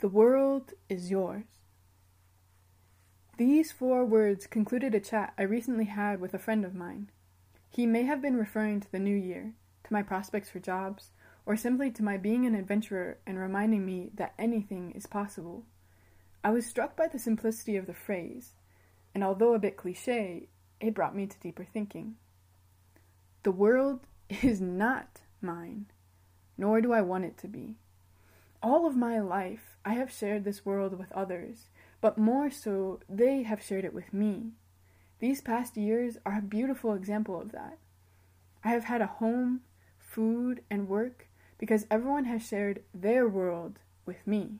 The world is yours. These four words concluded a chat I recently had with a friend of mine. He may have been referring to the new year, to my prospects for jobs, or simply to my being an adventurer and reminding me that anything is possible. I was struck by the simplicity of the phrase, and although a bit cliche, it brought me to deeper thinking. The world is not mine, nor do I want it to be. All of my life, I have shared this world with others, but more so, they have shared it with me. These past years are a beautiful example of that. I have had a home, food, and work because everyone has shared their world with me.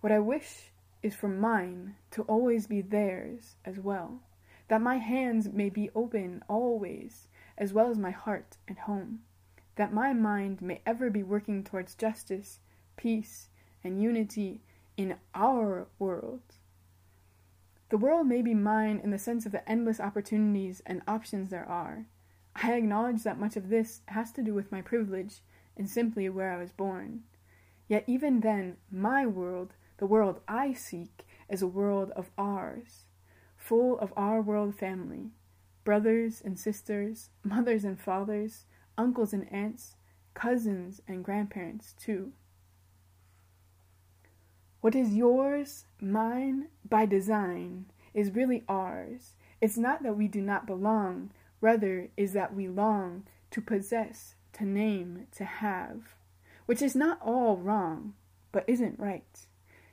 What I wish is for mine to always be theirs as well, that my hands may be open always, as well as my heart and home, that my mind may ever be working towards justice, peace, and unity in our world. The world may be mine in the sense of the endless opportunities and options there are. I acknowledge that much of this has to do with my privilege and simply where I was born. Yet even then, my world, the world I seek, is a world of ours, full of our world family, brothers and sisters, mothers and fathers, uncles and aunts, cousins and grandparents, too. What is yours, mine, by design, is really ours. It's not that we do not belong, rather, is that we long to possess, to name, to have, which is not all wrong, but isn't right,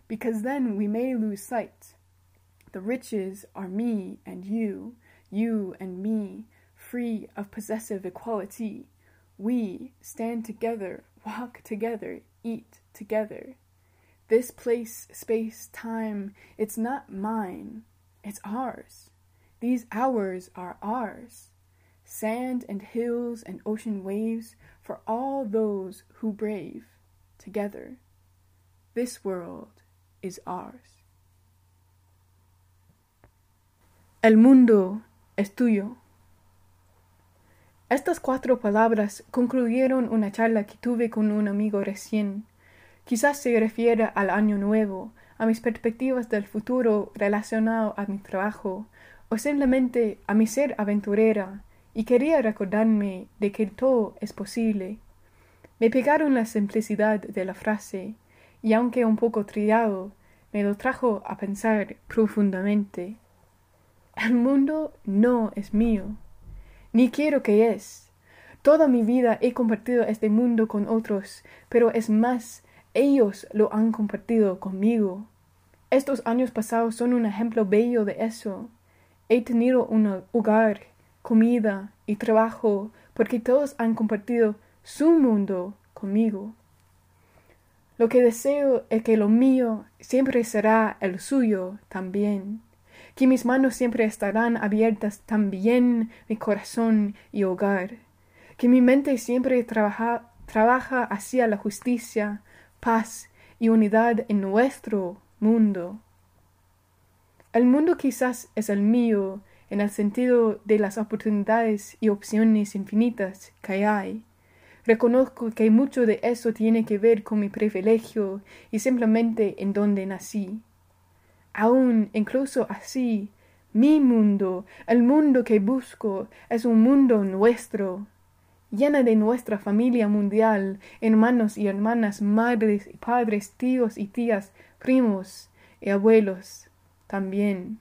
because then we may lose sight. The riches are me and you, you and me, free of possessive equality. We stand together, walk together, eat together. This place, space, time, it's not mine, it's ours. These hours are ours. Sand and hills and ocean waves for all those who brave together. This world is ours. El mundo es tuyo. Estas cuatro palabras concluyeron una charla que tuve con un amigo recién. Quizás se refiera al año nuevo, a mis perspectivas del futuro relacionado a mi trabajo, o simplemente a mi ser aventurera, y quería recordarme de que todo es posible. Me pegaron la simplicidad de la frase, y aunque un poco trillado, me lo trajo a pensar profundamente. El mundo no es mío, ni quiero que es. Toda mi vida he compartido este mundo con otros, pero es más ellos lo han compartido conmigo. Estos años pasados son un ejemplo bello de eso. He tenido un hogar, comida y trabajo porque todos han compartido su mundo conmigo. Lo que deseo es que lo mío siempre será el suyo también, que mis manos siempre estarán abiertas también mi corazón y hogar, que mi mente siempre trabaja, trabaja hacia la justicia, paz y unidad en nuestro mundo. El mundo quizás es el mío en el sentido de las oportunidades y opciones infinitas que hay. Reconozco que mucho de eso tiene que ver con mi privilegio y simplemente en donde nací. Aún, incluso así, mi mundo, el mundo que busco, es un mundo nuestro, llena de nuestra familia mundial, hermanos y hermanas, madres y padres, tíos y tías, primos y abuelos también.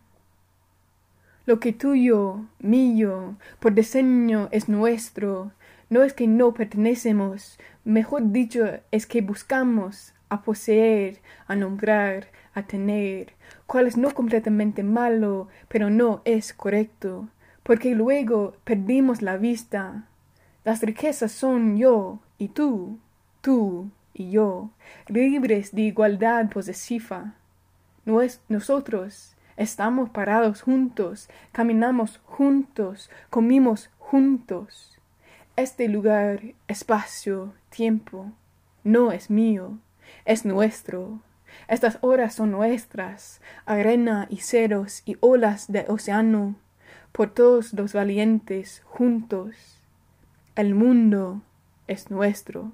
Lo que tuyo, mío, por diseño es nuestro, no es que no pertenecemos, mejor dicho, es que buscamos a poseer, a nombrar, a tener, cual es no completamente malo, pero no es correcto, porque luego perdimos la vista las riquezas son yo y tú, tú y yo, libres de igualdad posesiva. nosotros estamos parados juntos, caminamos juntos, comimos juntos. Este lugar, espacio, tiempo, no es mío, es nuestro. Estas horas son nuestras, arena y ceros y olas de océano, por todos los valientes juntos. El mundo es nuestro.